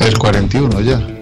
El 41 ya.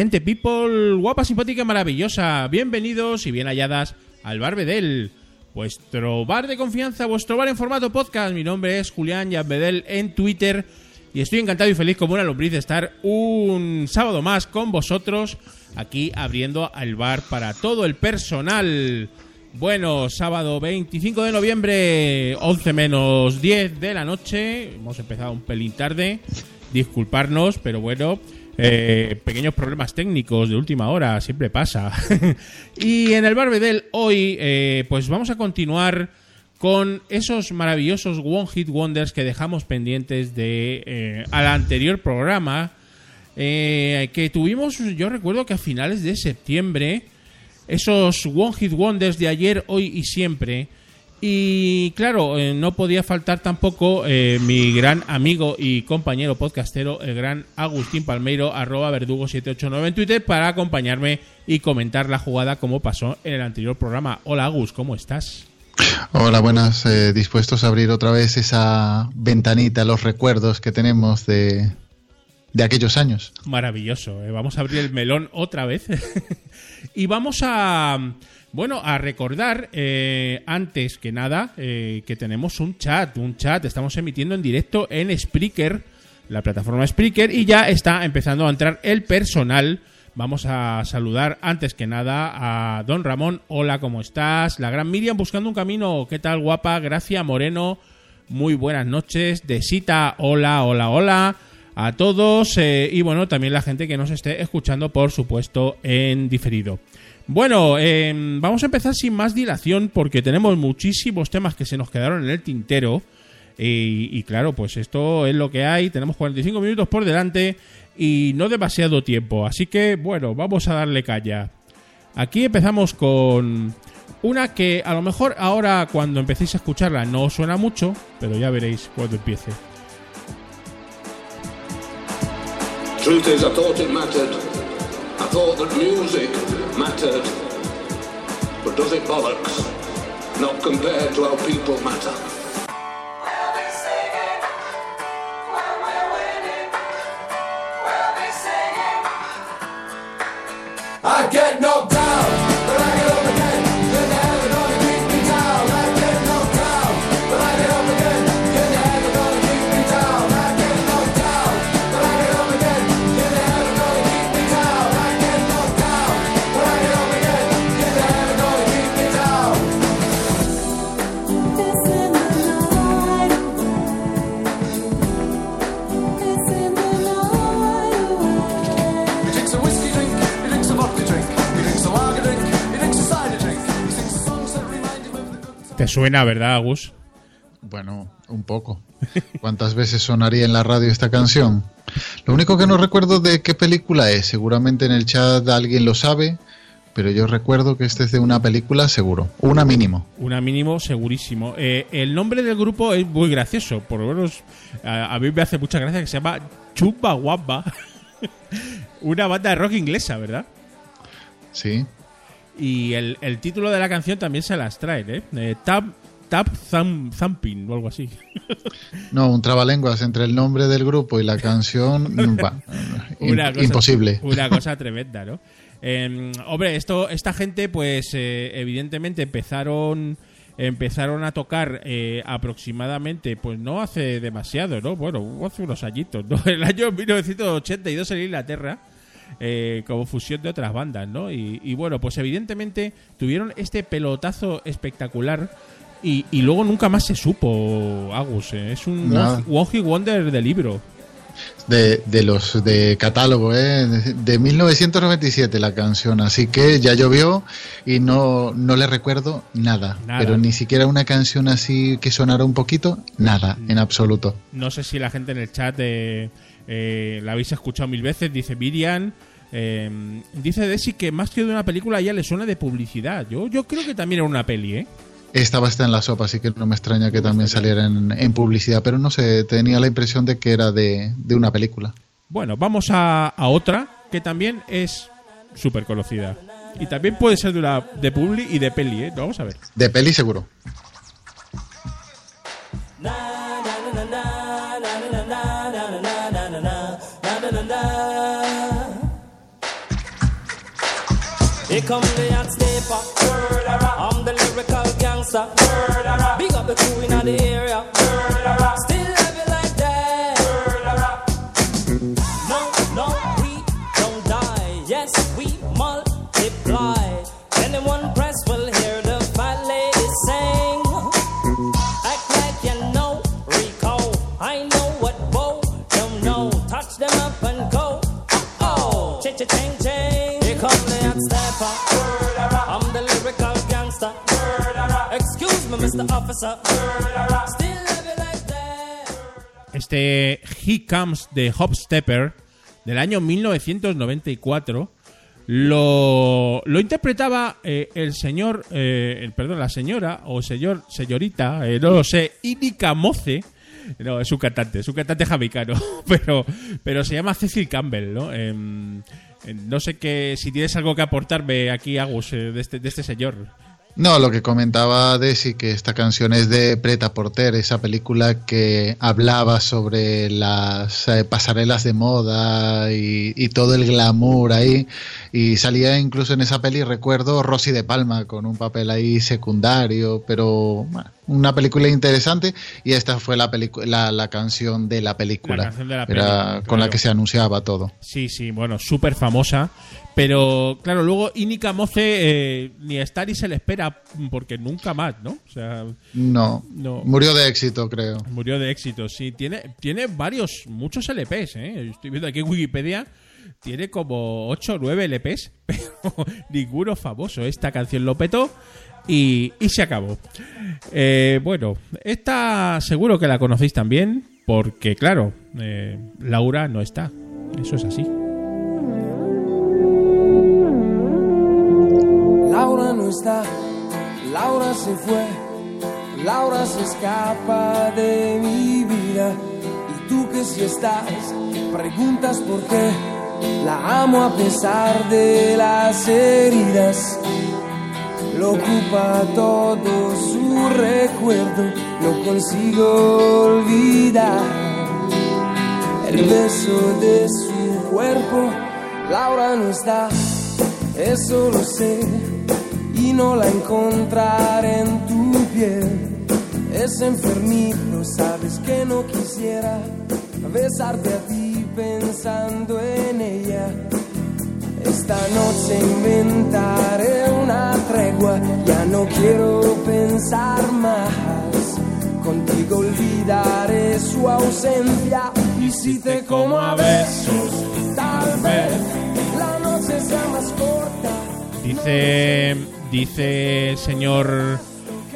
Gente people, guapa, simpática maravillosa. Bienvenidos y bien halladas al Bar Bedel, vuestro bar de confianza, vuestro bar en formato podcast. Mi nombre es Julián Bedel en Twitter y estoy encantado y feliz como una lombriz de estar un sábado más con vosotros aquí abriendo el bar para todo el personal. Bueno, sábado 25 de noviembre, 11 menos 10 de la noche. Hemos empezado un pelín tarde. Disculparnos, pero bueno, eh, pequeños problemas técnicos de última hora, siempre pasa. y en el Barbedel hoy, eh, pues vamos a continuar con esos maravillosos One Hit Wonders que dejamos pendientes de eh, al anterior programa. que tuvimos, yo recuerdo que a finales de septiembre, esos One Hit Wonders de ayer, hoy y siempre. Y claro, eh, no podía faltar tampoco eh, mi gran amigo y compañero podcastero, el gran Agustín Palmeiro, arroba verdugo789 en Twitter, para acompañarme y comentar la jugada como pasó en el anterior programa. Hola Agus, ¿cómo estás? Hola, buenas. eh, dispuestos a abrir otra vez esa ventanita, los recuerdos que tenemos de, de aquellos años. Maravilloso. Vamos a abrir el melón otra vez. y vamos a, bueno, a recordar, eh, antes que nada, eh, que tenemos un chat. Un chat. Estamos emitiendo en directo en Spreaker, la plataforma Spreaker, y ya está empezando a entrar el personal. Vamos a saludar antes que nada a Don Ramón. Hola, ¿cómo estás? La gran Miriam buscando un camino. ¿Qué tal, guapa? Gracia Moreno. Muy buenas noches. Desita, hola, hola, hola a todos eh, y bueno, también la gente que nos esté escuchando, por supuesto, en diferido. Bueno, eh, vamos a empezar sin más dilación porque tenemos muchísimos temas que se nos quedaron en el tintero. Y, claro, pues esto es lo que hay. Tenemos 45 minutos por delante y no demasiado tiempo. Así que bueno, vamos a darle calla. Aquí empezamos con una que a lo mejor ahora cuando empecéis a escucharla no os suena mucho, pero ya veréis cuando empiece. Truth is, I mattered. But does it bollocks? Not compared to how people matter. We'll be singing Te suena, ¿verdad, Agus? Bueno, un poco. ¿Cuántas veces sonaría en la radio esta canción? Lo único que no recuerdo de qué película es, seguramente en el chat alguien lo sabe, pero yo recuerdo que este es de una película seguro, una mínimo. Una mínimo segurísimo. Eh, el nombre del grupo es muy gracioso, por lo menos a, a mí me hace mucha gracia que se llama Chumba Wamba. Una banda de rock inglesa, ¿verdad? Sí. Y el, el título de la canción también se las trae, ¿eh? Eh, tap Tap Thumb- Thumping o algo así. No, un trabalenguas entre el nombre del grupo y la canción. im- Una cosa- imposible. Una cosa tremenda, ¿no? Eh, hombre, esto, esta gente, pues, eh, evidentemente empezaron empezaron a tocar eh, aproximadamente, pues no hace demasiado, ¿no? Bueno, hace unos añitos, ¿no? El año 1982 en Inglaterra. Eh, como fusión de otras bandas, ¿no? Y, y bueno, pues evidentemente tuvieron este pelotazo espectacular y, y luego nunca más se supo, Agus. eh. Es un Nada. one hit wonder de libro. De, de los de catálogo, ¿eh? de 1997 la canción, así que ya llovió y no, no le recuerdo nada, Nada. pero ni siquiera una canción así que sonara un poquito, nada, en absoluto. No sé si la gente en el chat eh, eh, la habéis escuchado mil veces. Dice Miriam. eh, dice Desi que más que de una película a ella le suena de publicidad. Yo, yo creo que también era una peli, ¿eh? Estaba hasta en la sopa, así que no me extraña que también saliera en, en publicidad, pero no sé, tenía la impresión de que era de, de una película. Bueno, vamos a, a otra que también es súper conocida. Y también puede ser de, una, de publi y de peli, ¿eh? Vamos a ver. De peli seguro. Come the hot stepper. I'm the lyrical gangster. Big up the crew in the area. Este He Comes de Hopstepper del año 1994 lo, lo interpretaba eh, el señor, eh, el, perdón, la señora o señor, señorita, eh, no lo sé, Inika Moce. No, es un cantante, es un cantante jamaicano, pero, pero se llama Cecil Campbell, ¿no? Em, em, no sé qué, si tienes algo que aportarme aquí, Agus, eh, de, este, de este señor. No, lo que comentaba Desi, que esta canción es de Preta Porter, esa película que hablaba sobre las eh, pasarelas de moda y, y todo el glamour ahí. Y salía incluso en esa peli, recuerdo, Rosy de Palma con un papel ahí secundario, pero bueno, una película interesante. Y esta fue la, la, la canción de la película, La canción de la Era peli, con claro. la que se anunciaba todo. Sí, sí, bueno, súper famosa. Pero claro, luego Inika Moce eh, ni está ni se le espera porque nunca más, ¿no? O sea, No, No. murió de éxito, creo. murió de éxito. Sí, tiene, tiene varios, muchos LPs, ¿eh? Estoy viendo aquí en Wikipedia. Tiene como 8 o 9 LPs, pero ninguno famoso. Esta canción lo petó y, y se acabó. Eh, bueno, esta seguro que la conocéis también, porque claro, eh, Laura no está. Eso es así. Laura no está, Laura se fue, Laura se escapa de mi vida. Y tú que si estás, preguntas por qué. La amo a pesar de las heridas. Lo ocupa todo su recuerdo, no consigo olvidar el beso de su cuerpo. Laura no está, eso lo sé, y no la encontraré en tu piel. Es enfermito, sabes que no quisiera besarte a ti pensando en ella. Esta noche inventaré una tregua, ya no quiero pensar más. Contigo olvidaré su ausencia y si te como a tal vez la noche sea más corta. Dice, dice señor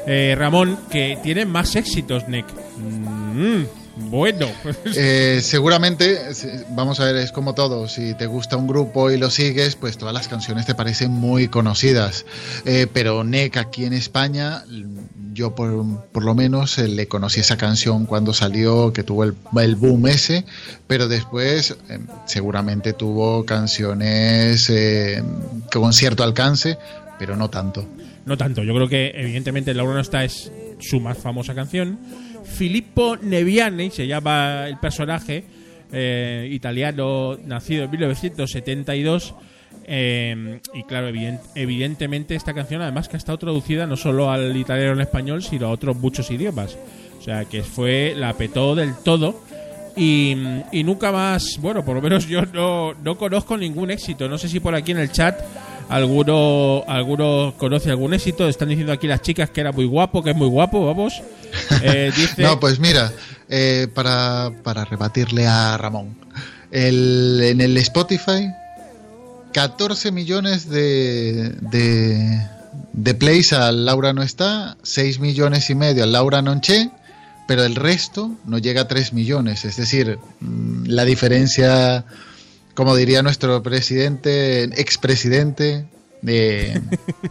eh, Ramón que tiene más éxitos, Nick. Mm, bueno, Eh, seguramente, se- vamos a ver, es como todo. Si te gusta un grupo y lo sigues, pues todas las canciones te parecen muy conocidas. Eh, pero NEC aquí en España, l- yo por, por lo menos eh, le conocí esa canción cuando salió, que tuvo el, el boom ese, pero después eh, seguramente tuvo canciones eh, con cierto alcance, pero no tanto. no tanto. Yo creo que evidentemente Laura no está es su más famosa canción. Filippo Neviani se llama el personaje eh, italiano nacido en 1972. eh, y claro, evident- evidentemente esta canción además que ha estado traducida no solo al italiano en español, sino a otros muchos idiomas. O sea que fue, la petó del todo. Y, y nunca más, bueno, por lo menos yo no, no conozco ningún éxito. No sé si por aquí en el chat alguno, alguno conoce algún éxito. Están diciendo aquí las chicas que era muy guapo, que es muy guapo, vamos. Eh, dice, No, pues mira, eh, para, para rebatirle a Ramón, el- en el Spotify, 14 millones de, de, de plays al Laura no está, 6 millones y medio al Laura non che, pero el resto no llega a 3 millones. Es decir, mm, la diferencia, como diría nuestro presidente, expresidente, de,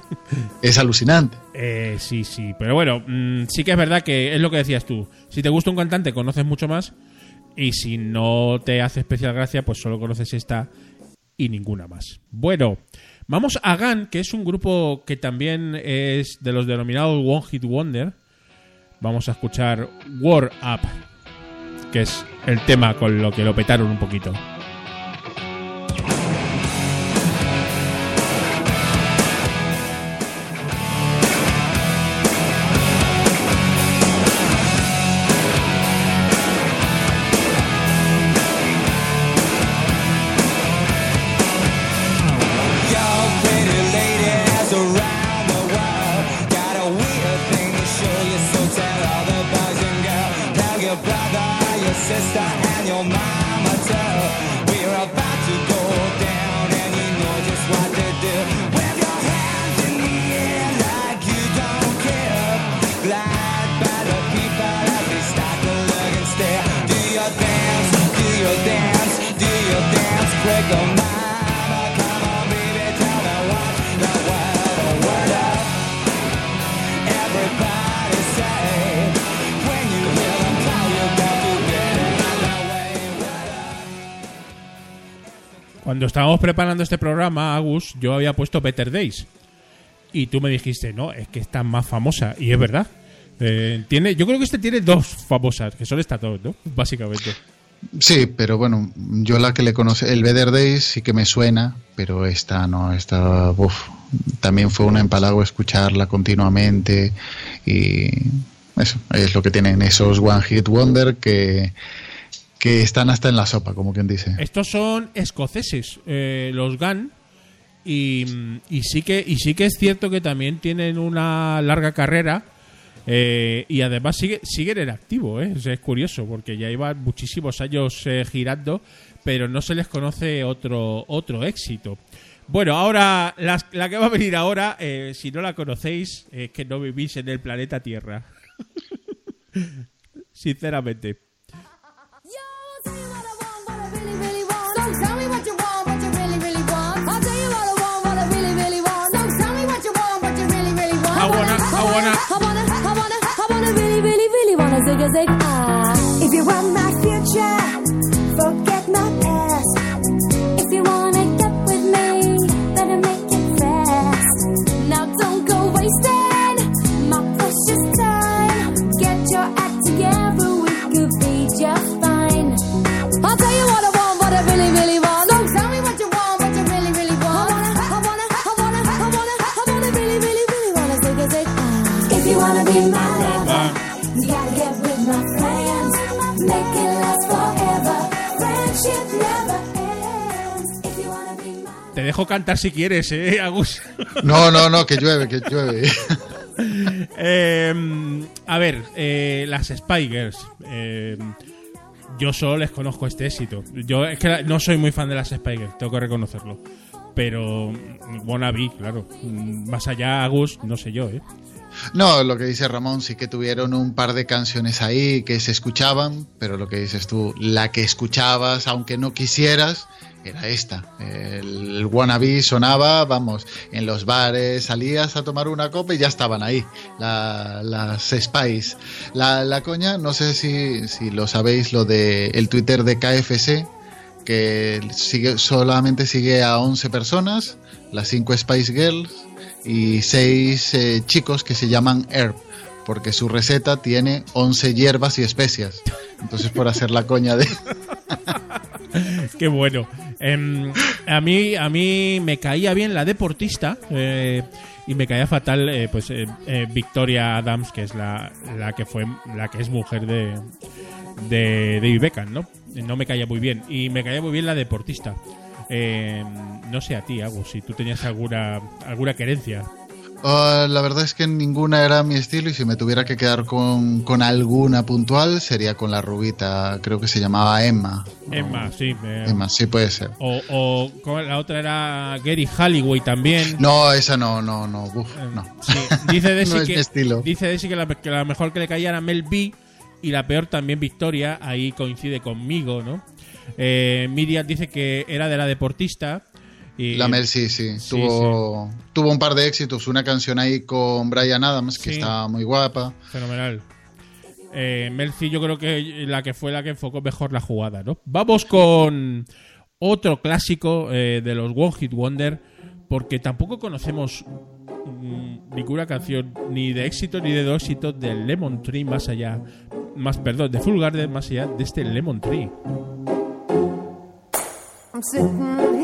es alucinante. Eh, sí, sí, pero bueno, mm, sí que es verdad que es lo que decías tú. Si te gusta un cantante, conoces mucho más. Y si no te hace especial gracia, pues solo conoces esta y ninguna más. Bueno, vamos a GAN, que es un grupo que también es de los denominados One Hit Wonder. Vamos a escuchar War Up, que es el tema con lo que lo petaron un poquito. Cuando estábamos preparando este programa, Agus, yo había puesto Better Days. Y tú me dijiste, no, es que está más famosa. Y es verdad. Eh, tiene, yo creo que este tiene dos famosas, que son estas dos, ¿no? Básicamente. Sí, pero bueno, yo la que le conoce, el Better Days sí que me suena, pero esta no, esta, uf, también fue un empalago escucharla continuamente y eso, es lo que tienen esos One Hit Wonder que, que están hasta en la sopa, como quien dice. Estos son escoceses, eh, los GAN. Y, sí que, es cierto que también tienen una larga carrera. eh, y además sigue, siguen en activo, ¿eh? Es curioso, porque ya llevan muchísimos años girando, pero no se les conoce otro, otro éxito. Bueno, ahora, las- la, que va a venir ahora, si no la conocéis, es que no vivís en el planeta Tierra. Sinceramente. music. I dejo cantar si quieres, ¿eh, Agus? No, no, no, que llueve, que llueve. Eh, a ver, eh, las Spikers. eh, yo solo les conozco este éxito. Yo es que no soy muy fan de las Spikers, tengo que reconocerlo. Pero mm, Wannabe, claro. Mm, Más allá, Agus, no sé yo, ¿eh? No, lo que dice Ramón, sí que tuvieron un par de canciones ahí que se escuchaban, pero lo que dices tú, la que escuchabas, aunque no quisieras, era esta. El wannabe sonaba, vamos, en los bares, salías a tomar una copa y ya estaban ahí, la- las Spice. La, la coña, no sé si, si lo sabéis, lo de el Twitter de KFC, que sigue, solamente sigue a 11 personas, las 5 Spice Girls y 6 chicos que se llaman Herb, porque su receta tiene 11 hierbas y especias. Entonces, por hacer la coña de... Qué bueno. Em, a mí a mí me caía bien la deportista eh, y me caía fatal eh, pues eh, eh, Victoria Adams que es la, la que fue la que es mujer de de David Beckham, ¿no? No me caía muy bien. Y me caía muy bien la deportista. Eh, no sé a ti, Agus, si tú tenías alguna, alguna querencia. Ah, la verdad es que ninguna era mi estilo y si me tuviera que quedar con, con alguna puntual sería con la rubita, creo que se llamaba Emma. Emma, sí. eh, Emma, sí puede ser. O, o la otra era Gary Halliway también. No, esa no, no, no, uf, no. Sí, dice Desi No es que, estilo. Dice Desi que la, que la mejor que le caía era Mel B y la peor también Victoria. Ahí coincide conmigo, ¿no? Eh, Miriam dice que era de la deportista. Y, La Mel sí, sí, Sí, tuvo, tuvo un par de éxitos, una canción ahí con Brian Adams que Sí. está muy guapa. Fenomenal. Eh, Mel C yo creo que la que fue la que enfocó mejor la jugada, ¿no? Vamos con otro clásico eh, de los One Hit Wonder, porque tampoco conocemos mm, ninguna canción ni de éxito ni de no éxito del Lemon Tree más allá, más perdón, de Full Garden más allá de este Lemon Tree. I'm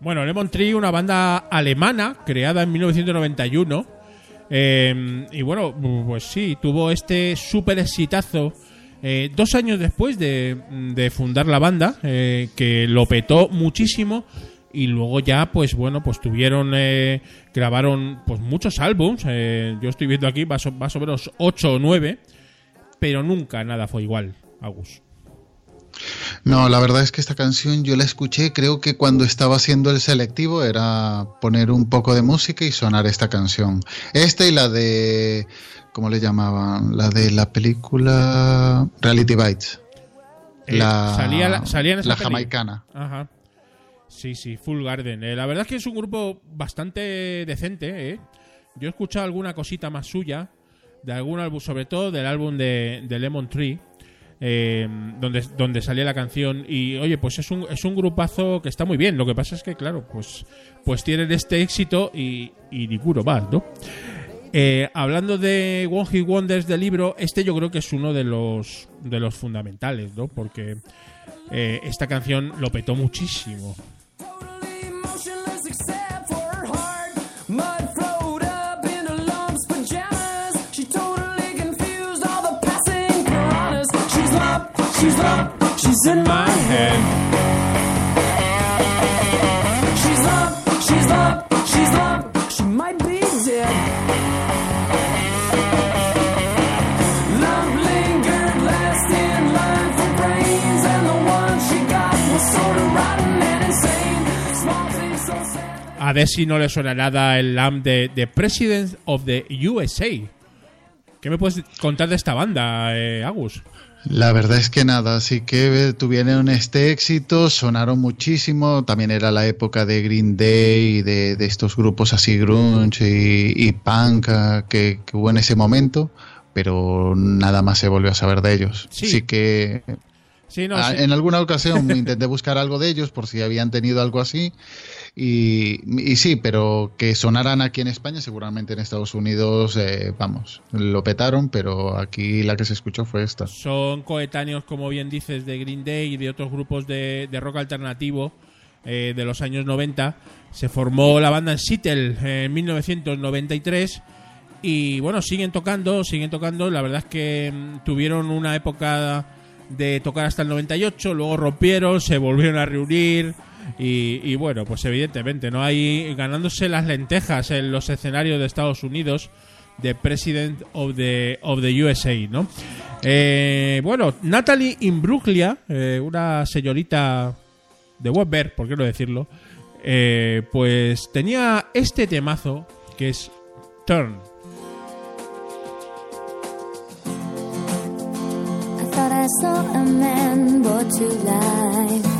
Bueno, Lemon Tree, una banda alemana creada en 1991. eh, y bueno, pues sí, tuvo este súper exitazo eh, dos años después de, fundar la banda, eh, que lo petó muchísimo. Y luego ya, pues bueno, pues tuvieron, grabaron pues muchos álbums. yo estoy viendo aquí más o, más o menos 8 o 9. Pero nunca nada fue igual, Agus. No, la verdad es que esta canción yo la escuché, creo que cuando estaba haciendo el selectivo era poner un poco de música y sonar esta canción. Esta y la de, ¿cómo le llamaban? La de la película Reality Bites. Eh, La, salía la- salía en esa la peli. jamaicana. Ajá. Sí, sí, Full Garden. Eh, la verdad es que es un grupo bastante decente, ¿eh? Yo he escuchado alguna cosita más suya, de algún álbum, sobre todo del álbum de, de Lemon Tree, eh, donde, donde salía la canción. Y oye, pues es un, es un grupazo que está muy bien. Lo que pasa es que, claro, pues, pues tienen este éxito y, y ninguno más, ¿no? Eh, hablando de One Hit Wonders del libro, este yo creo que es uno de los, de los fundamentales, ¿no? Porque eh, esta canción lo petó muchísimo. She's she's. A Desi no le suena nada el LAM de, de President of the USA. ¿Qué me puedes contar de esta banda, eh, Agus? La verdad es que nada, así que eh, tuvieron este éxito, sonaron muchísimo, también era la época de Green Day y de, de estos grupos así grunge y, y punk ah, que, que hubo en ese momento, pero nada más se volvió a saber de ellos. Sí. Así que Sí, no, ah, sí. en alguna ocasión intenté buscar algo de ellos por si habían tenido algo así y, sí, pero que sonaran aquí en España, seguramente en Estados Unidos, eh, vamos, lo petaron, pero aquí la que se escuchó fue esta. Son coetáneos, como bien dices, de Green Day y de otros grupos de, de rock alternativo eh, de los años 90. Se formó la banda en Seattle en 1993 y bueno, siguen tocando, siguen tocando. La verdad es que mm, tuvieron una época de tocar hasta el 98, luego rompieron, se volvieron a reunir y, bueno, pues evidentemente, ¿no? Hay ganándose las lentejas en los escenarios de Estados Unidos de President of the, of the USA, ¿no? Eh, bueno, Natalie Imbruglia, eh, una señorita de ver, por qué no decirlo, eh, pues tenía este temazo que es Turn. I saw a man brought to.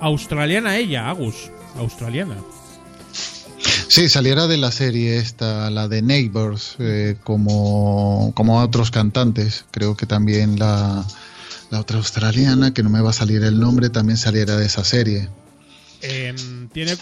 Australiana ella, Agus. Australiana. Sí, saliera de la serie esta, la de Neighbors, eh, como, como otros cantantes. Creo que también la, la otra australiana, que no me va a salir el nombre, también saliera de esa serie. Em, tiene,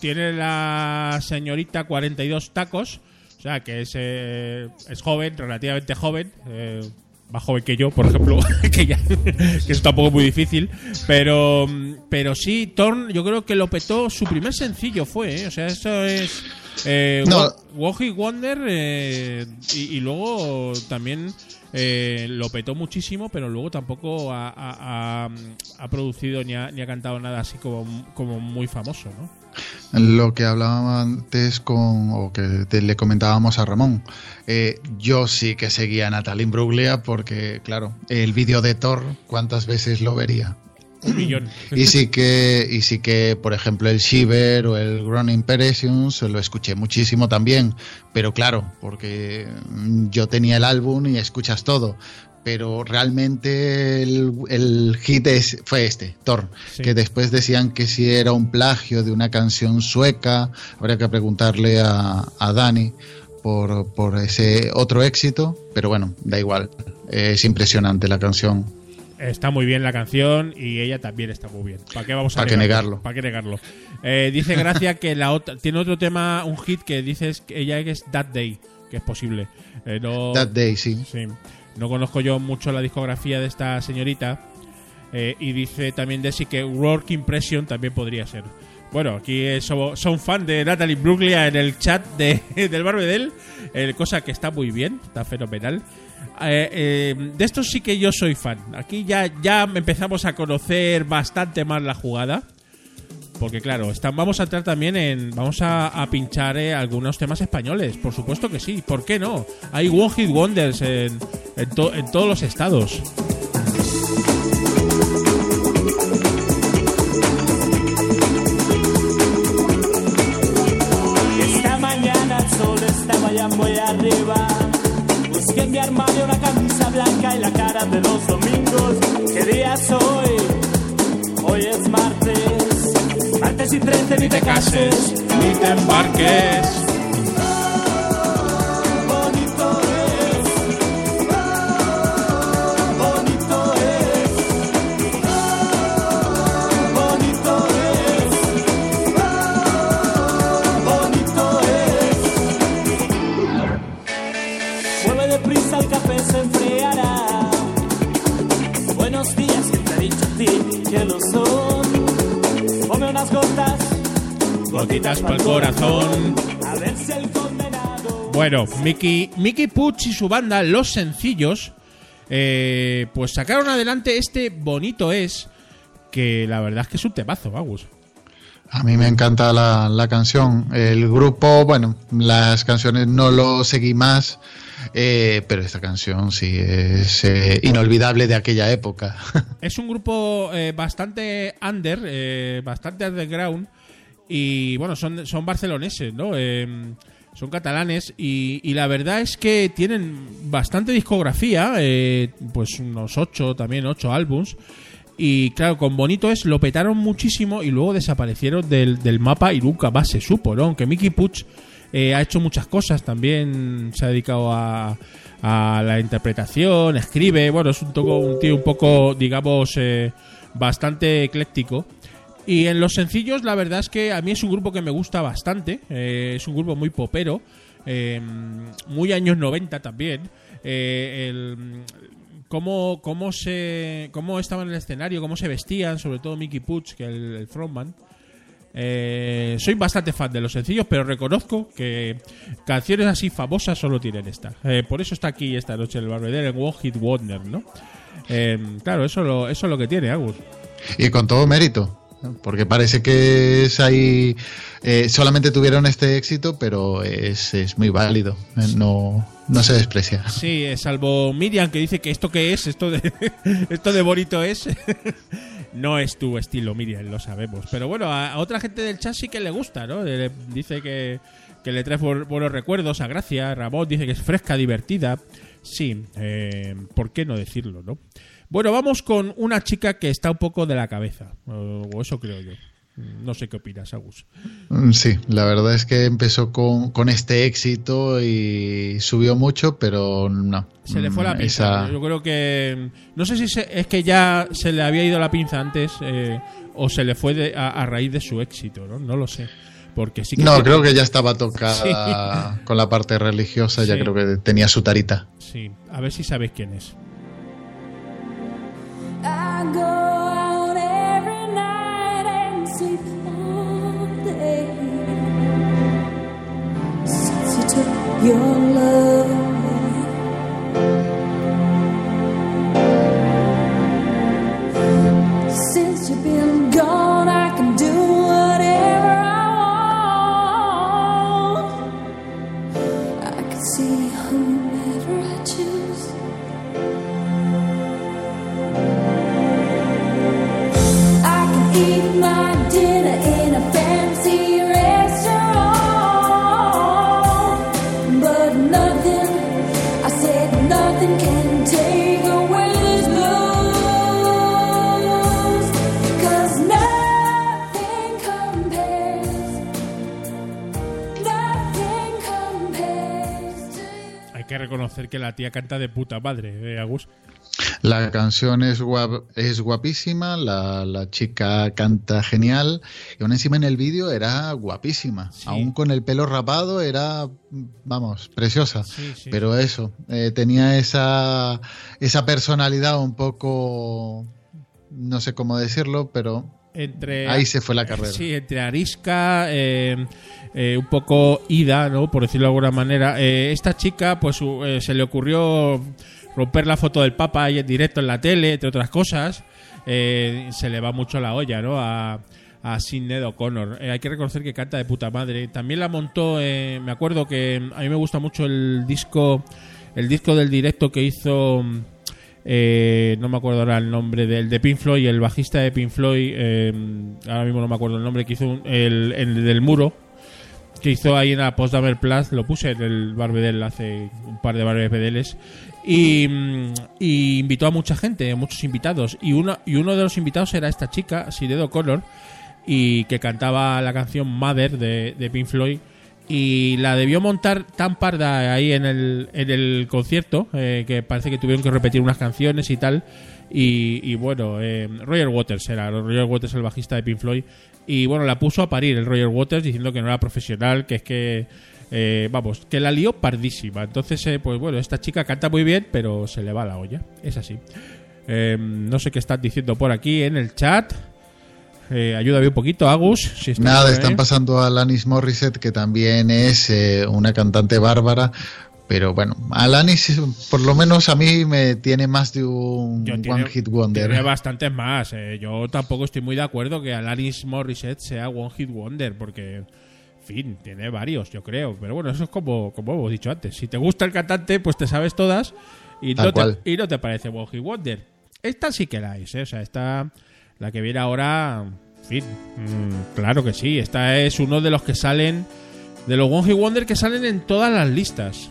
tiene la señorita 42 tacos, o sea que es, eh, es joven, relativamente joven, eh, más joven que yo, por ejemplo, que ya que es tampoco muy difícil, pero pero sí, Torn yo creo que lo petó, su primer sencillo fue, ¿eh? o sea, eso es... Eh, No. Wo- Woji Wonder eh, y, y luego también eh, lo petó muchísimo, pero luego tampoco ha, ha- ha- ha producido ni ha, ni ha cantado nada así como, como muy famoso, ¿no? Lo que hablaba antes con, o que te- le comentábamos a Ramón, eh, yo sí que seguía a Natalie Imbruglia porque, claro, el vídeo de Thor, ¿cuántas veces lo vería? Un millón. Y sí que, y sí que, por ejemplo, el Shiver o el Grown Impressions lo escuché muchísimo también, pero claro, porque mm, yo tenía el álbum y escuchas todo. Pero realmente el, el hit es, fue este, Thor, Sí. que después decían que si era un plagio de una canción sueca, habría que preguntarle a, a Dani por, por ese otro éxito, pero bueno, da igual, es impresionante la canción. Está muy bien la canción y ella también está muy bien. ¿Para qué vamos a ¿Pa' qué negarlo? ¿Para qué negarlo? Eh, dice Gracia que la otra tiene otro tema, un hit que dices que ella es That Day, que es posible. Eh, no, That Day, sí. Sí. No conozco yo mucho la discografía de esta señorita. Eh, y dice también Desi que Work Impression también podría ser. Bueno, aquí so- son fan de Natalie Bruglia en el chat de, del Barbedel, eh, cosa que está muy bien, está fenomenal. Eh, eh, de esto sí que yo soy fan. Aquí ya, ya empezamos a conocer bastante más la jugada. Porque claro, vamos a entrar también en. Vamos a, pinchar eh, algunos temas españoles. Por supuesto que sí. ¿Por qué no? Hay One Hit Wonders en, en todos los estados. Esta mañana el sol estaba ya muy arriba. Busqué en mi armario una camisa blanca y la cara de los domingos. ¿Qué día es hoy? Hoy es martes. Martes y 13 ni te cases. ni te embarques. Para el corazón. a ver si el condenado. Bueno, Mickey, Mickey Puch y su banda, Los Sencillos, eh, pues sacaron adelante este bonito es. Que la verdad es que es un temazo, vamos. A mí me encanta la, la canción. El grupo, bueno, las canciones no lo seguí más, eh, pero esta canción sí es eh, inolvidable de aquella época. Es un grupo eh, bastante under, bastante underground. Y bueno, son, son barceloneses, ¿no? Eh, son catalanes. Y, y la verdad es que tienen bastante discografía. eh, pues unos ocho, también ocho álbums. Y claro, con Bonito es lo petaron muchísimo y luego desaparecieron del, del mapa y nunca más se supo, ¿no? Aunque Mickey Puch eh, ha hecho muchas cosas, también se ha dedicado a, a la interpretación, escribe, bueno, es un, toco, un tío un poco, digamos, eh, bastante ecléctico. Y en los sencillos, la verdad es que a mí es un grupo que me gusta bastante. eh, es un grupo muy popero. eh, muy años 90 también. eh, el, cómo, cómo, se, cómo estaban en el escenario, cómo se vestían, sobre todo Mickey Puch, que el, el frontman. Eh, soy bastante fan de los sencillos, pero reconozco que canciones así famosas solo tienen esta. Por eso está aquí esta noche el Barbedel en One Hit Wonder, ¿no? Claro, eso, eso es lo que tiene, Agus. Y con todo mérito. Porque parece que es ahí. eh, solamente tuvieron este éxito, pero es, es muy válido. eh, No, no se desprecia. Sí, eh, salvo Miriam que dice que esto que es, esto de, esto de bonito es. No es tu estilo, Miriam, lo sabemos. Pero bueno, a, otra gente del chat sí que le gusta, ¿no? Dice que, que le trae bu- buenos recuerdos a Gracia. Ramón dice que es fresca, divertida. Sí, eh, ¿por qué no decirlo, no? Bueno, vamos con una chica que está un poco de la cabeza. O eso creo yo. No sé qué opinas, Agus. Mm, Sí, la verdad es que empezó con, con este éxito y subió mucho, pero no. Se le fue la Mm, pinza. esa- Yo creo que. No sé si se- es que ya se le había ido la pinza antes eh, o se le fue de- a, a raíz de su éxito, ¿no? No lo sé. Porque sí que. No, creo que ya estaba tocada con la parte religiosa, ya creo que tenía su tarita. Sí, a ver si sabéis quién es. Your love que reconocer que la tía canta de puta madre, ¿eh, Agus? La canción es, guap- es guapísima, la, la chica canta genial y aún encima en el vídeo era guapísima. Sí. Aún con el pelo rapado era, vamos, preciosa. Sí, sí. Pero eso, eh, tenía esa, esa personalidad un poco, no sé cómo decirlo, pero Entre. ahí se fue la carrera. Sí, entre arisca, eh, eh, un poco ida, ¿no? Por decirlo de alguna manera. Eh, esta chica, pues eh, se le ocurrió romper la foto del Papa ahí en directo en la tele, entre otras cosas. Se le va mucho la olla, ¿no? A, a Sidney O'Connor. Eh, hay que reconocer que canta de puta madre. También la montó, eh, me acuerdo que a mí me gusta mucho el disco, el disco del directo que hizo... eh, no me acuerdo ahora el nombre del de Pink Floyd, el bajista de Pink Floyd, eh, ahora mismo no me acuerdo el nombre, que hizo un- el, el del muro, que hizo ahí en la Postdamer Plus, lo puse en el Barbedel hace un par de Barbedeles, y, mm, y invitó a mucha gente, muchos invitados, y uno, y uno de los invitados era esta chica, Sinead O'Connor, y que cantaba la canción Mother de, de Pink Floyd y la debió montar tan parda ahí en el, en el concierto eh, que parece que tuvieron que repetir unas canciones y tal. Y, bueno eh, Roger Waters era Roger Waters el bajista de Pink Floyd. Y bueno la puso a parir el Roger Waters diciendo que no era profesional que es que eh, vamos que la lió pardísima. Entonces eh, pues bueno esta chica canta muy bien pero se le va la olla. Es así. Eh, no sé qué están diciendo por aquí en el chat eh, ayúdame un poquito, Agus. Si Nada, están pasando a Alanis Morissette, que también es eh, una cantante bárbara. Pero bueno, Alanis, por lo menos a mí me tiene más de un Yo One tiene- Hit Wonder. Tiene bastantes más. eh. Yo tampoco estoy muy de acuerdo que Alanis Morissette sea One Hit Wonder, porque, en fin, tiene varios, yo creo. Pero bueno, eso es como, como hemos dicho antes. Si te gusta el cantante, pues te sabes todas y, Tal no te, cual. y no te parece One Hit Wonder. Esta sí que la es, ¿eh? O sea, esta, la que viene ahora, fin, mm, claro que sí. Esta es uno de los que salen, de los One Wonder que salen en todas las listas.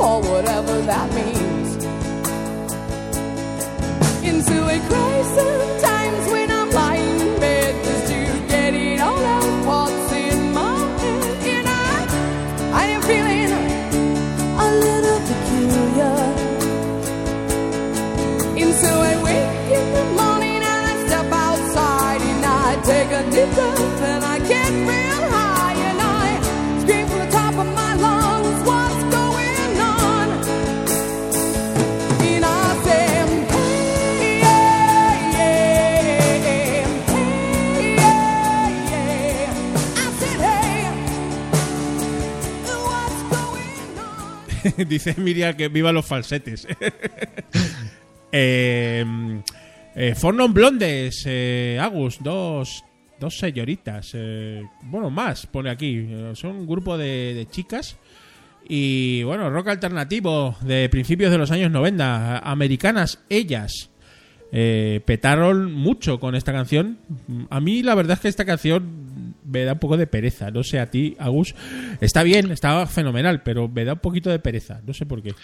For whatever that means. Into a crisis Dice Miriam que viva los falsetes. eh, eh, Fornon Blondes, eh, Agus, dos, dos señoritas. eh, bueno, más, pone aquí. eh, son un grupo de, chicas. Y bueno, rock alternativo de principios de los años 90. Americanas, ellas. Petaron mucho con esta canción. A mí la verdad es que esta canción me da un poco de pereza. No sé a ti, Agus. Está bien, está fenomenal, pero me da un poquito de pereza. No sé por qué.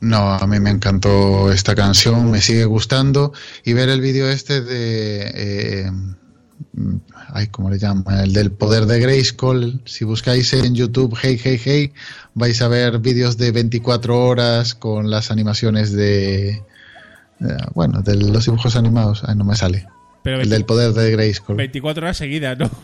No, a mí me encantó esta canción, me sigue gustando y ver el vídeo este de, eh, ay, ¿cómo le llama? El del poder de Grayskull. Si buscáis en YouTube, hey, hey, hey, vais a ver vídeos de 24 horas con las animaciones de, eh, bueno, de los dibujos animados. Ay, no me sale. Pero El 20 del poder de Grayskull. 24 horas seguidas, ¿no?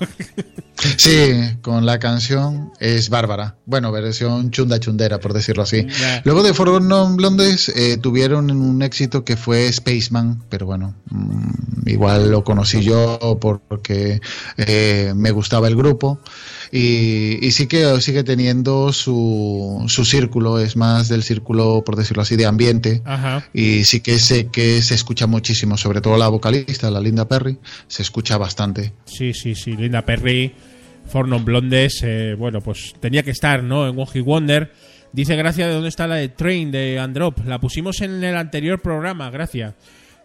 Sí, con la canción es bárbara. Bueno, versión chunda chundera, por decirlo así. Luego de Forgotten Blondes eh, tuvieron un éxito que fue Spaceman, pero bueno, mm, igual lo conocí yo porque eh, me gustaba el grupo. Y, y sí que sigue teniendo su, su círculo, es más del círculo, por decirlo así, de ambiente. Ajá. Y sí que sé que se escucha muchísimo, sobre todo la vocalista, la Linda Perry, se escucha bastante. Sí, sí, sí. Linda Perry, Fornon Blondes, eh, bueno, pues tenía que estar, ¿no? En Hit Wonder. Dice Gracia de dónde está la de Train de Androp. La pusimos en el anterior programa, Gracia.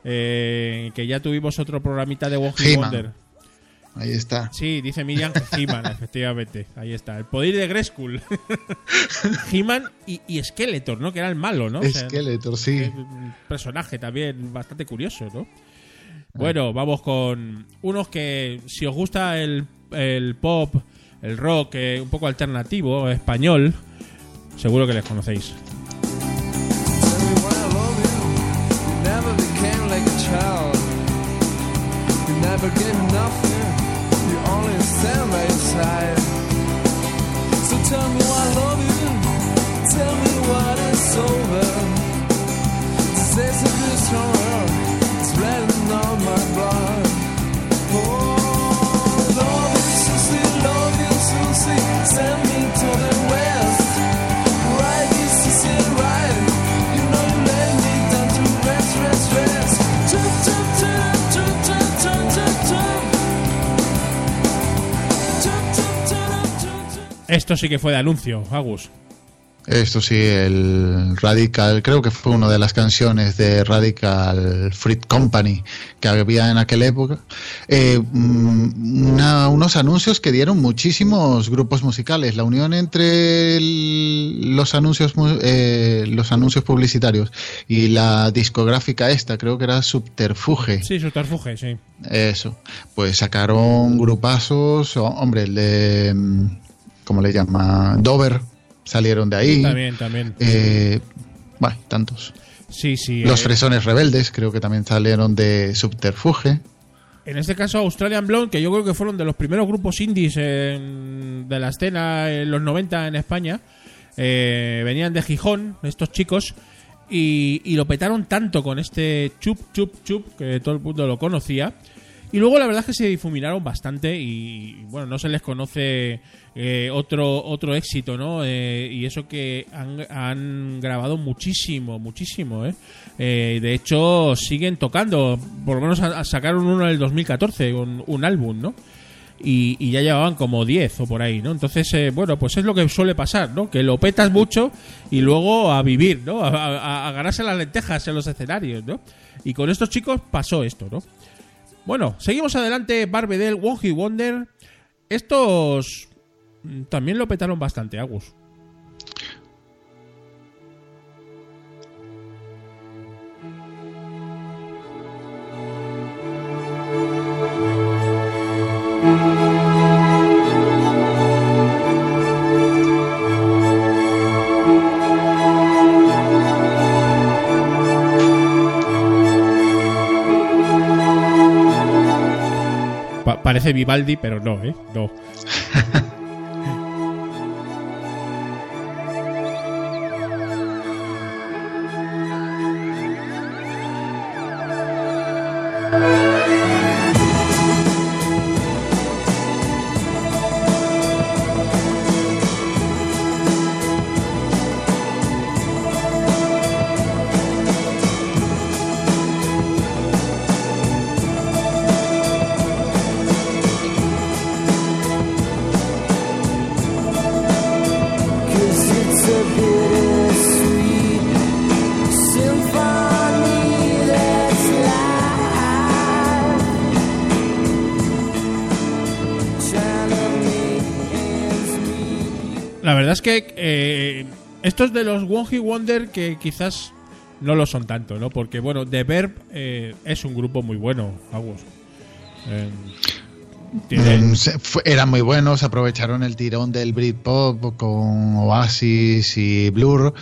Eh, que ya tuvimos otro programita de He-Man. Wonder. Ahí está. Sí, dice Miriam He-Man, efectivamente. Ahí está. El poder de Grayskull. He-Man y, y Skeletor, ¿no? Que era el malo, ¿no? O sea, Skeletor, sí. es un personaje también bastante curioso, ¿no? Bueno, vamos con unos que, si os gusta el, el pop, el rock, eh, un poco alternativo, español, seguro que les conocéis. Tell me why I love you. You never Esto sí que fue de anuncio, Agus. Esto sí, el Radical, creo que fue una de las canciones de Radical Fruit Company que había en aquella época. Eh, mm, una- unos anuncios que dieron muchísimos grupos musicales. La unión entre el- los anuncios eh, los anuncios publicitarios y la discográfica esta, creo que era Subterfuge. Sí, Subterfuge, sí. Eso. Pues sacaron grupazos, hombre, el de. ¿Cómo le llama? Dover. Salieron de ahí. También, también. Eh, bueno, tantos. Sí, sí. Los eh, Fresones Rebeldes, creo que también salieron de Subterfuge. En este caso, Australian Blonde, que yo creo que fueron de los primeros grupos indies en- de la escena en los 90 en España, eh, venían de Gijón, estos chicos, y, y lo petaron tanto con este chup, chup, chup, que todo el mundo lo conocía. Y luego la verdad es que se difuminaron bastante y bueno, no se les conoce eh, otro, otro éxito, ¿no? Eh, y eso que han, grabado muchísimo, muchísimo, ¿eh? Eh, De hecho, siguen tocando, por lo menos a- sacaron uno en el 2014, un, un álbum, ¿no? y, y ya llevaban como 10 o por ahí, ¿no? Entonces, eh, bueno, pues es lo que suele pasar, ¿no? Que lo petas mucho y luego a vivir, ¿no? A ganarse las lentejas en los escenarios, ¿no? Y con estos chicos pasó esto, ¿no? Bueno, seguimos adelante, Barbedel, One Wonder. Estos mm, también lo petaron bastante, Agus. Parece Vivaldi, pero no, ¿eh? No. es que eh, estos de los One Wonder que quizás no lo son tanto, ¿no? Porque, bueno, The Verb eh, es un grupo muy bueno, Agus. Tienen- Mm, eran muy buenos, aprovecharon el tirón del Britpop con Oasis y Blur,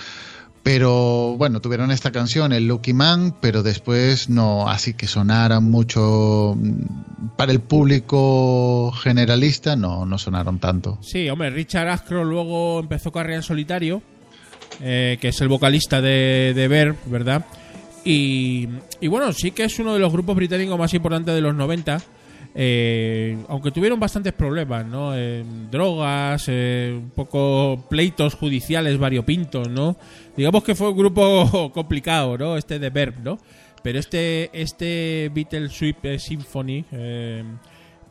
pero bueno, tuvieron esta canción, el Lucky Man, pero después no, así que sonaran mucho mm, para el público generalista, no, no sonaron tanto. Sí, hombre, Richard Ashcroft luego empezó carrera en solitario, eh, que es el vocalista de, de Verb, ¿verdad? Y, y bueno, sí que es uno de los grupos británicos más importantes de los 90, eh, aunque tuvieron bastantes problemas, ¿no? Eh, drogas, eh, un poco pleitos judiciales variopintos, ¿no? Digamos que fue un grupo complicado, ¿no? Este de Verb, ¿no? Pero este, este Beatles Sweep Symphony...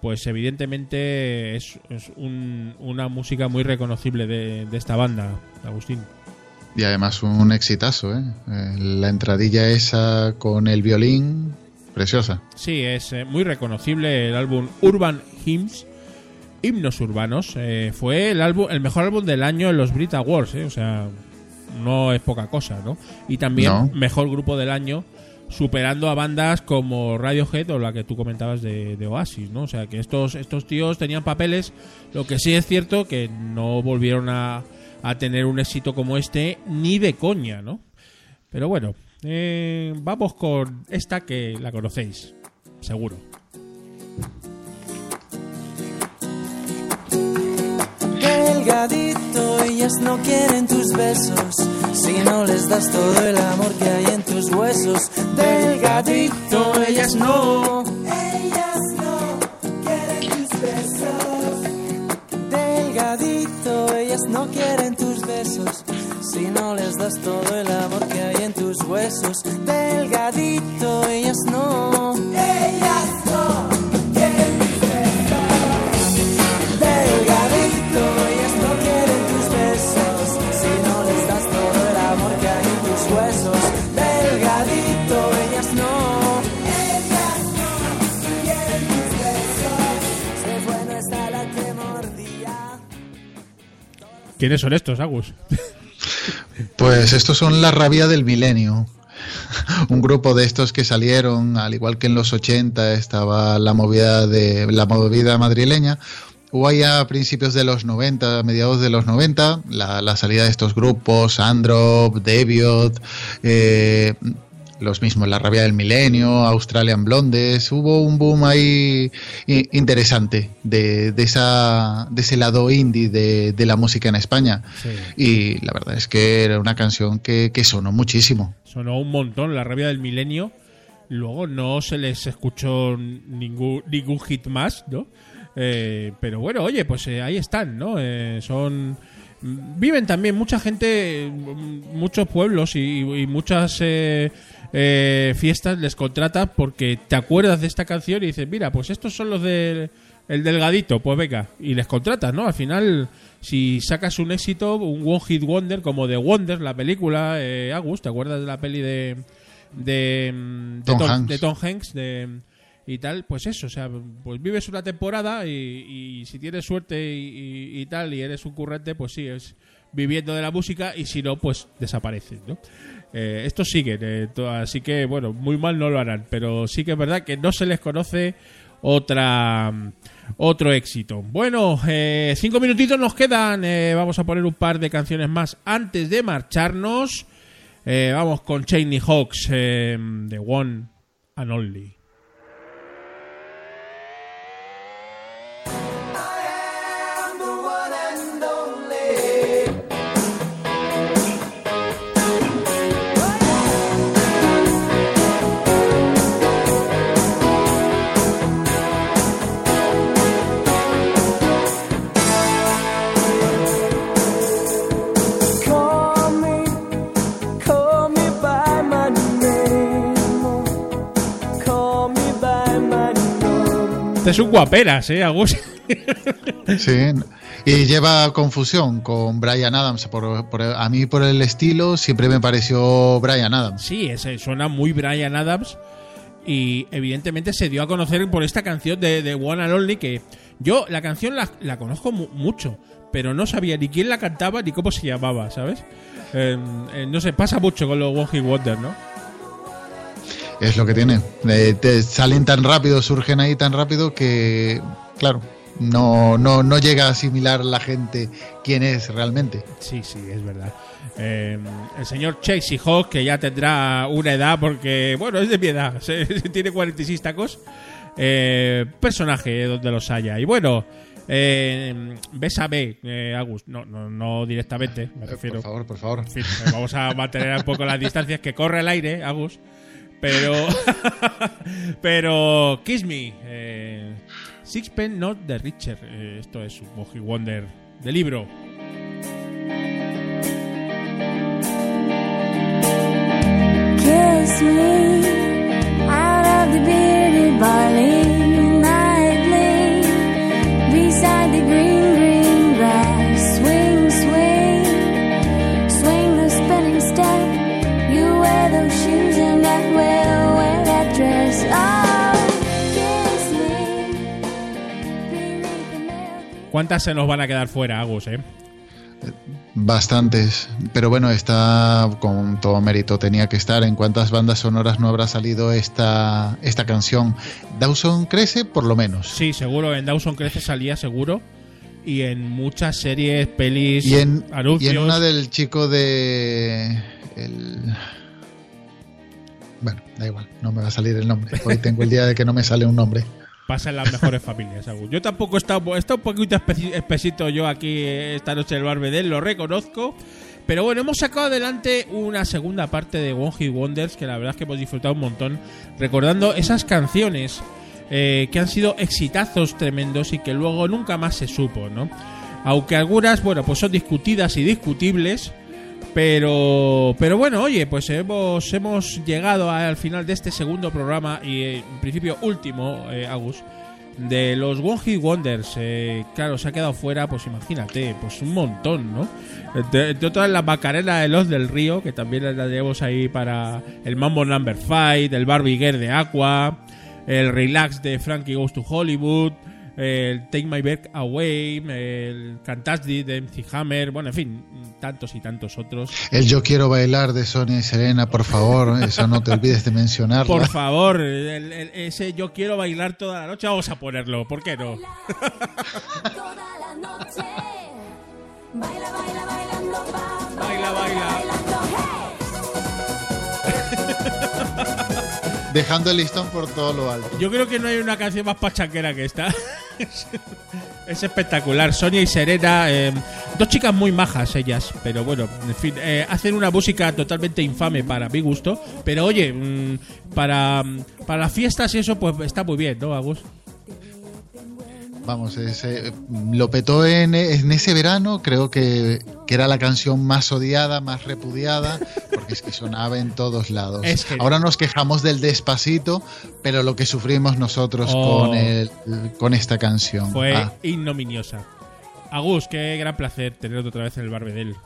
pues evidentemente es, un- una música muy reconocible de, de esta banda, Agustín. Y además un exitazo. Eh, La entradilla esa con el violín, preciosa. Sí, es eh, muy reconocible el álbum Urban Hymns, Himnos Urbanos. eh, fue el álbum, el mejor álbum del año en los Brit Awards, eh, o sea, no es poca cosa, ¿no? Y también No. mejor grupo del año, superando a bandas como Radiohead o la que tú comentabas de, de Oasis, ¿no? O sea, que estos, estos tíos tenían papeles, lo que sí es cierto que no volvieron a, a tener un éxito como este, ni de coña, ¿no? Pero bueno, eh, vamos con esta que la conocéis, seguro. Delgadito, ellas no quieren tus besos. Si no les das todo el amor que hay en tus huesos. Delgadito, ellas no. Ellas no quieren tus besos. Delgadito, ellas no quieren tus besos. Si no les das todo el amor que hay en tus huesos. Delgadito, ellas no. Ellas no quieren tus Delgadito, ellas no quieren tus besos. Si no les das todo el amor que hay en tus huesos. Delgadito, ellas no. Ellas no quieren tus besos. Se fue, no está la mordía. ¿Quiénes son estos, Agus? Pues estos son la rabia del milenio. Un grupo de estos que salieron, al igual que en los 80 estaba la movida de la movida madrileña. Ahí a principios de los 90, mediados de los 90, la, la salida de estos grupos, Androp, Deviot, eh, los mismos, La Rabia del Milenio, Australian Blondes, hubo un boom ahí interesante de, de esa, de ese lado indie de, de la música en España. Sí. Y la verdad es que era una canción que, que sonó muchísimo. Sonó un montón la rabia del milenio. Luego no se les escuchó ningún, ningún hit más, ¿no? Eh, pero bueno, oye, pues eh, ahí están, ¿no? Eh, son. Viven también mucha gente, mm, muchos pueblos y, y muchas eh, eh, fiestas les contratan porque te acuerdas de esta canción y dices, mira, pues estos son los de el delgadito, pues venga, y les contratas, ¿no? Al final, si sacas un éxito, un One Hit Wonder, como The Wonder, la película, eh, Agus, ¿te acuerdas de la peli de, de, mm, de Tom Tom, Hanks. de Tom Hanks? De, y tal, pues eso, o sea, pues vives una temporada y, y si tienes suerte y, y- y tal y eres un currente, pues sí, es viviendo de la música y si no, pues desapareces, ¿no? Eh, estos siguen, eh, así que bueno, muy mal no lo harán, pero sí que es verdad que no se les conoce otra otro éxito. Bueno, eh, cinco minutitos nos quedan, eh, vamos a poner un par de canciones más antes de marcharnos. Vamos con Cheney Hawks, The One and Only. Este es un guaperas, ¿eh, Agus? Sí. Y lleva confusión con Brian Adams. Por, por- a mí, por el estilo, siempre me pareció Brian Adams. Sí, ese suena muy Brian Adams. Y evidentemente se dio a conocer por esta canción de, de One and Only. Que yo la canción la, la conozco mu- mucho, pero no sabía ni quién la cantaba ni cómo se llamaba, ¿sabes? Eh, eh, no sé, pasa mucho con los One Hit Wonder, ¿no? Es lo que tiene. Eh, te salen tan rápido, surgen ahí tan rápido que, claro, no, no, no llega a asimilar la gente quién es realmente. Sí, sí, es verdad. Eh, el señor Chasey Hawk, que ya tendrá una edad, porque, bueno, es de mi edad, se- tiene 46 tacos. Eh, personaje donde los haya. Y bueno, eh, Bésame, eh, Agus, no, no, no directamente, me refiero. Por favor, por favor. En fin, eh, vamos a mantener un poco las distancias que corre el aire, Agus. Pero. pero. Kiss Me. Eh, Sixpence Not the Richer. Eh, esto es un Moji Wonder de libro. ¿Cuántas se nos van a quedar fuera, Agus, eh? Bastantes. Pero bueno, está con todo mérito. Tenía que estar. ¿En cuántas bandas sonoras no habrá salido esta, esta canción? Dawson crece, por lo menos. Sí, seguro. En Dawson Crece salía seguro. Y en muchas series, pelis, Y en, y anuncios. en una del chico de. El... Bueno, da igual, no me va a salir el nombre. Hoy tengo el día de que no me sale un nombre. Pasa en las mejores familias, Agus. Yo tampoco he estado, un poquito espesito yo aquí esta noche en el Barbedel, lo reconozco. Pero bueno, hemos sacado adelante una segunda parte de One Hit Wonders que la verdad es que hemos disfrutado un montón recordando esas canciones eh, que han sido exitazos tremendos y que luego nunca más se supo, ¿no? Aunque algunas, bueno, pues son discutidas y discutibles, pero, pero bueno, oye, pues hemos, hemos llegado al final de este segundo programa y eh, en principio último, eh, Agus, de los One Hit Wonders. eh, claro, se ha quedado fuera, pues imagínate, pues un montón, ¿no? Entre, entre otras la Macarena de los del Río, que también la tenemos ahí para el Mambo Number 5, el Barbie Girl de Aqua, el Relax de Frankie Goes to Hollywood, el Take My Back Away, el Cantasdi de MC Hammer, bueno, en fin, tantos y tantos otros. El Yo Quiero Bailar de Sonia y Serena, por favor, eso no te olvides de mencionarlo. Por favor, el- el- ese yo quiero bailar toda la noche, vamos a ponerlo, ¿por qué no? toda la noche. Baila, baila, bailando, va, Baila, baila. Dejando el listón por todo lo alto. Yo creo que no hay una canción más pachanquera que esta. es espectacular. Sonia y Serena, eh, dos chicas muy majas ellas, pero bueno, en fin, eh, hacen una música totalmente infame para mi gusto. Pero oye, mm, para, para las fiestas y eso, pues está muy bien, ¿no, Agus? Vamos, ese- lo petó en, en ese verano, creo que, que era la canción más odiada, más repudiada, porque Es que sonaba en todos lados. Es que- Ahora nos quejamos del despacito, pero lo que sufrimos nosotros Oh. con, el, con esta canción. Fue Ah, ignominiosa. Agus, qué gran placer tenerte otra vez en el Barbedel.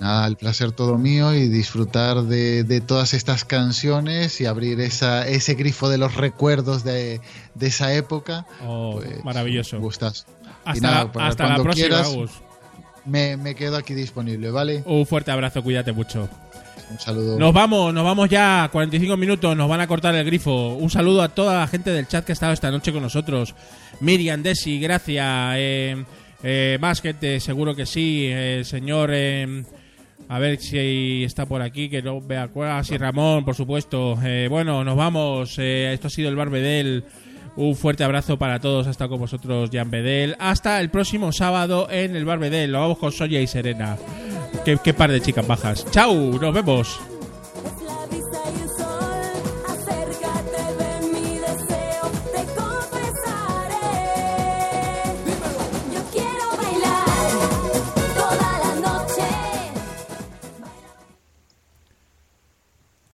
nada, el placer todo mío y disfrutar de, de todas estas canciones y abrir esa, ese grifo de los recuerdos de, de esa época. Oh, Pues, maravilloso. Gustas. Hasta, nada, la, hasta la próxima, quieras, Agus. Me, me quedo aquí disponible, ¿vale? Un fuerte abrazo, cuídate mucho. Nos vamos, nos vamos ya. 45 minutos, nos van a cortar el grifo. Un saludo a toda la gente del chat que ha estado esta noche con nosotros. Miriam, Desi, gracias. Eh, eh, gente, seguro que sí. El señor. eh, a ver si está por aquí, que no vea cuál. Sí, Ramón, por supuesto. Eh, bueno, nos vamos. Eh, esto ha sido el Barbedel. Un fuerte abrazo para todos. Ha estado con vosotros, Jan Bedel. Hasta el próximo sábado en el Barbedel. Lo vamos con Sonia y Serena. Qué, par de chicas bajas. Chao, nos vemos.